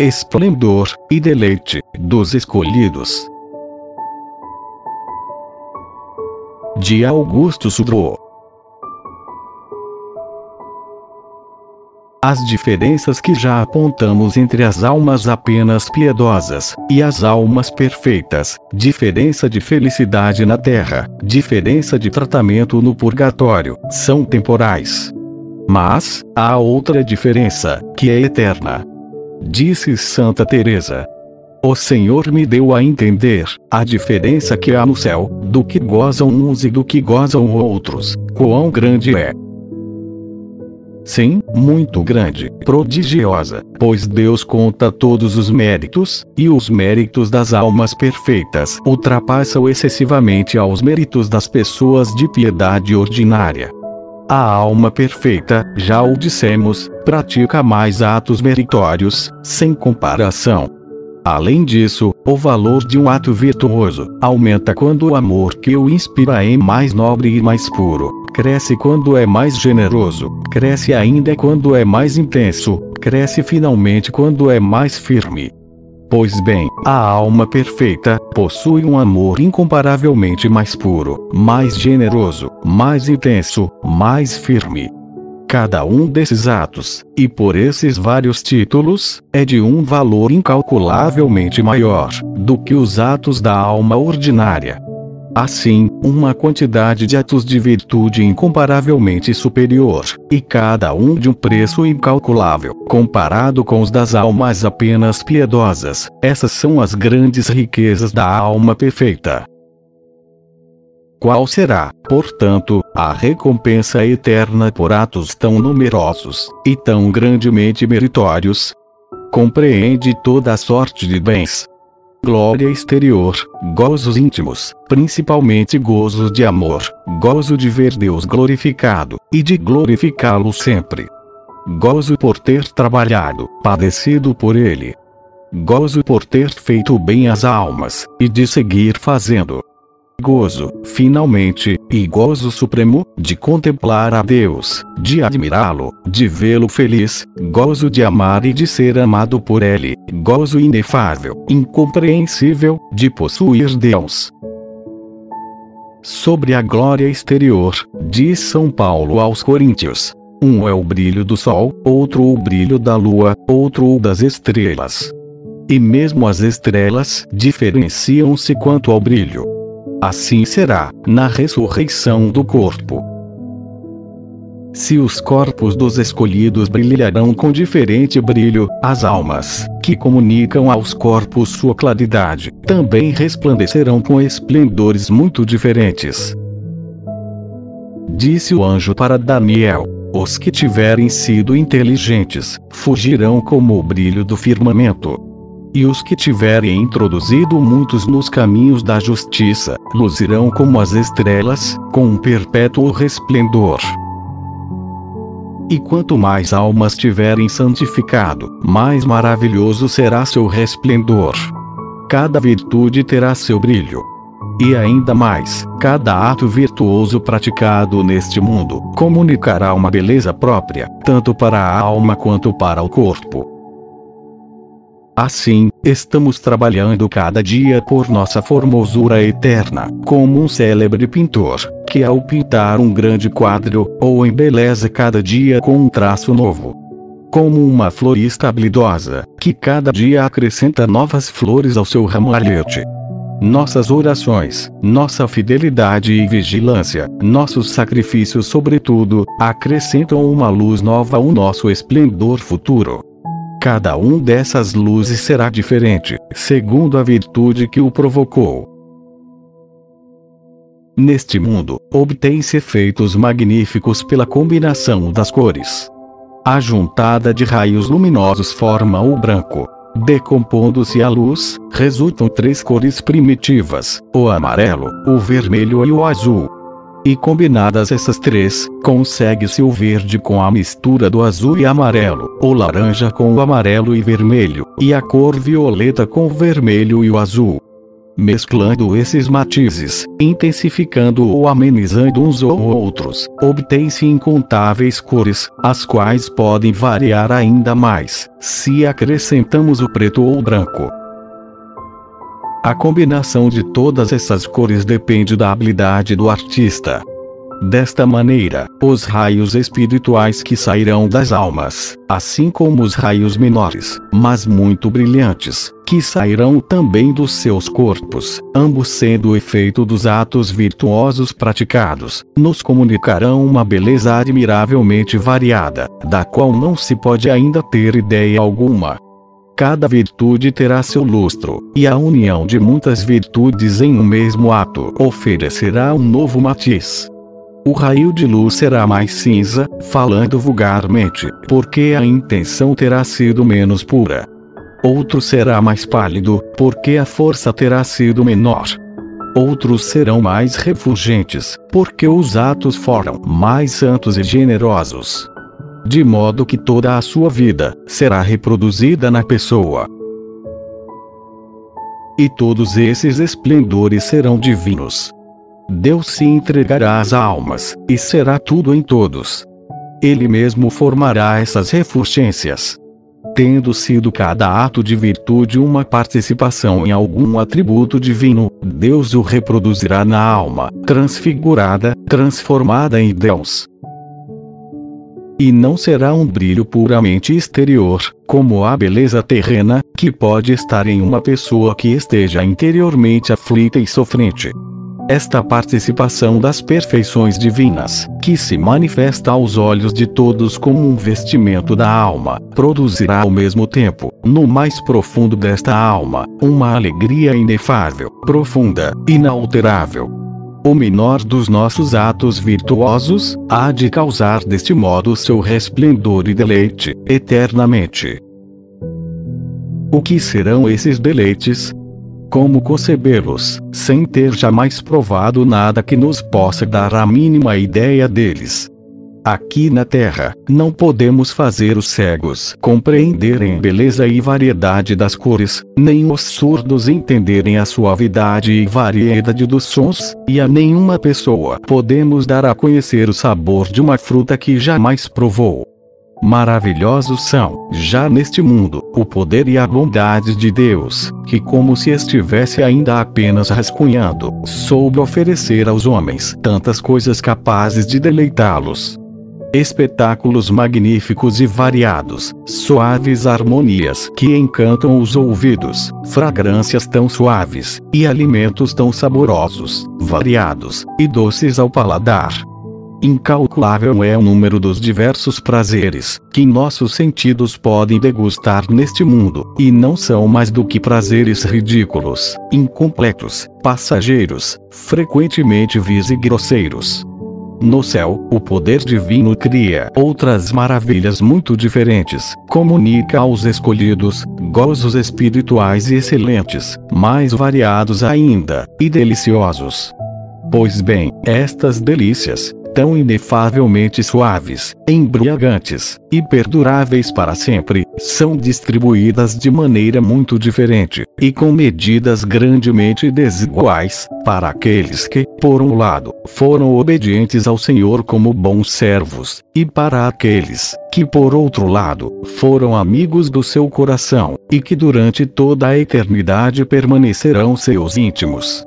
esplendor e deleite dos escolhidos. De Augusto Sudro. As diferenças que já apontamos entre as almas apenas piedosas e as almas perfeitas, diferença de felicidade na terra, diferença de tratamento no purgatório, são temporais. Mas, há outra diferença, que é eterna, Disse Santa Teresa. O Senhor me deu a entender a diferença que há no céu, do que gozam uns e do que gozam outros, quão grande é. Sim, muito grande, prodigiosa, pois Deus conta todos os méritos, e os méritos das almas perfeitas ultrapassam excessivamente aos méritos das pessoas de piedade ordinária. A alma perfeita, já o dissemos, pratica mais atos meritórios, sem comparação. Além disso, o valor de um ato virtuoso aumenta quando o amor que o inspira é mais nobre e mais puro, cresce quando é mais generoso, cresce ainda quando é mais intenso, cresce finalmente quando é mais firme. Pois bem, a alma perfeita possui um amor incomparavelmente mais puro, mais generoso, mais intenso, mais firme. Cada um desses atos, e por esses vários títulos, é de um valor incalculavelmente maior do que os atos da alma ordinária. Assim, uma quantidade de atos de virtude incomparavelmente superior, e cada um de um preço incalculável, comparado com os das almas apenas piedosas. Essas são as grandes riquezas da alma perfeita. Qual será, portanto, a recompensa eterna por atos tão numerosos e tão grandemente meritórios? Compreende toda a sorte de bens, glória exterior, gozos íntimos, principalmente gozos de amor, gozo de ver Deus glorificado, e de glorificá-lo sempre. Gozo por ter trabalhado, padecido por Ele. Gozo por ter feito bem às almas, e de seguir fazendo gozo, finalmente, e gozo supremo, de contemplar a Deus, de admirá-lo, de vê-lo feliz, gozo de amar e de ser amado por Ele, gozo inefável, incompreensível, de possuir Deus. Sobre a glória exterior, diz São Paulo aos Coríntios. Um é o brilho do sol, outro o brilho da lua, outro o das estrelas. E mesmo as estrelas diferenciam-se quanto ao brilho. Assim será, na ressurreição do corpo. Se os corpos dos escolhidos brilharão com diferente brilho, as almas, que comunicam aos corpos sua claridade, também resplandecerão com esplendores muito diferentes. Disse o anjo para Daniel: Os que tiverem sido inteligentes, fugirão como o brilho do firmamento. E os que tiverem introduzido muitos nos caminhos da justiça, luzirão como as estrelas, com um perpétuo resplendor. E quanto mais almas tiverem santificado, mais maravilhoso será seu resplendor. Cada virtude terá seu brilho. E ainda mais, cada ato virtuoso praticado neste mundo comunicará uma beleza própria, tanto para a alma quanto para o corpo. Assim, estamos trabalhando cada dia por nossa formosura eterna, como um célebre pintor, que ao pintar um grande quadro, ou embeleza cada dia com um traço novo. Como uma florista habilidosa, que cada dia acrescenta novas flores ao seu ramalhete. Nossas orações, nossa fidelidade e vigilância, nossos sacrifícios, sobretudo, acrescentam uma luz nova ao nosso esplendor futuro. Cada um dessas luzes será diferente, segundo a virtude que o provocou. Neste mundo, obtém-se efeitos magníficos pela combinação das cores. A juntada de raios luminosos forma o branco. Decompondo-se a luz, resultam três cores primitivas: o amarelo, o vermelho e o azul. E combinadas essas três, consegue-se o verde com a mistura do azul e amarelo, o laranja com o amarelo e vermelho, e a cor violeta com o vermelho e o azul. Mesclando esses matizes, intensificando ou amenizando uns ou outros, obtém-se incontáveis cores, as quais podem variar ainda mais, se acrescentamos o preto ou branco. A combinação de todas essas cores depende da habilidade do artista. Desta maneira, os raios espirituais que sairão das almas, assim como os raios menores, mas muito brilhantes, que sairão também dos seus corpos, ambos sendo o efeito dos atos virtuosos praticados, nos comunicarão uma beleza admiravelmente variada, da qual não se pode ainda ter ideia alguma. Cada virtude terá seu lustro, e a união de muitas virtudes em um mesmo ato oferecerá um novo matiz. O raio de luz será mais cinza, falando vulgarmente, porque a intenção terá sido menos pura. Outro será mais pálido, porque a força terá sido menor. Outros serão mais refulgentes, porque os atos foram mais santos e generosos. De modo que toda a sua vida será reproduzida na pessoa. E todos esses esplendores serão divinos. Deus se entregará às almas, e será tudo em todos. Ele mesmo formará essas refulgências. Tendo sido cada ato de virtude uma participação em algum atributo divino, Deus o reproduzirá na alma, transfigurada, transformada em Deus. E não será um brilho puramente exterior, como a beleza terrena, que pode estar em uma pessoa que esteja interiormente aflita e sofrente esta participação das perfeições divinas, que se manifesta aos olhos de todos como um vestimento da alma, produzirá ao mesmo tempo, no mais profundo desta alma, uma alegria inefável, profunda, inalterável. O menor dos nossos atos virtuosos, há de causar deste modo seu resplendor e deleite, eternamente. O que serão esses deleites? Como concebê-los, sem ter jamais provado nada que nos possa dar a mínima ideia deles? Aqui na Terra, não podemos fazer os cegos compreenderem beleza e variedade das cores, nem os surdos entenderem a suavidade e variedade dos sons, e a nenhuma pessoa podemos dar a conhecer o sabor de uma fruta que jamais provou. Maravilhosos são, já neste mundo, o poder e a bondade de Deus, que, como se estivesse ainda apenas rascunhando, soube oferecer aos homens tantas coisas capazes de deleitá-los. Espetáculos magníficos e variados, suaves harmonias que encantam os ouvidos, fragrâncias tão suaves, e alimentos tão saborosos, variados, e doces ao paladar Incalculável é o número dos diversos prazeres que nossos sentidos podem degustar neste mundo, e não são mais do que prazeres ridículos, incompletos, passageiros, frequentemente vis e grosseiros. No céu, o poder divino cria outras maravilhas muito diferentes, comunica aos escolhidos gozos espirituais excelentes, mais variados ainda, e deliciosos. Pois bem, estas delícias, tão inefavelmente suaves, embriagantes e perduráveis para sempre, são distribuídas de maneira muito diferente, e com medidas grandemente desiguais, para aqueles que, por um lado, foram obedientes ao Senhor como bons servos, e para aqueles que, por outro lado, foram amigos do seu coração, e que durante toda a eternidade permanecerão seus íntimos.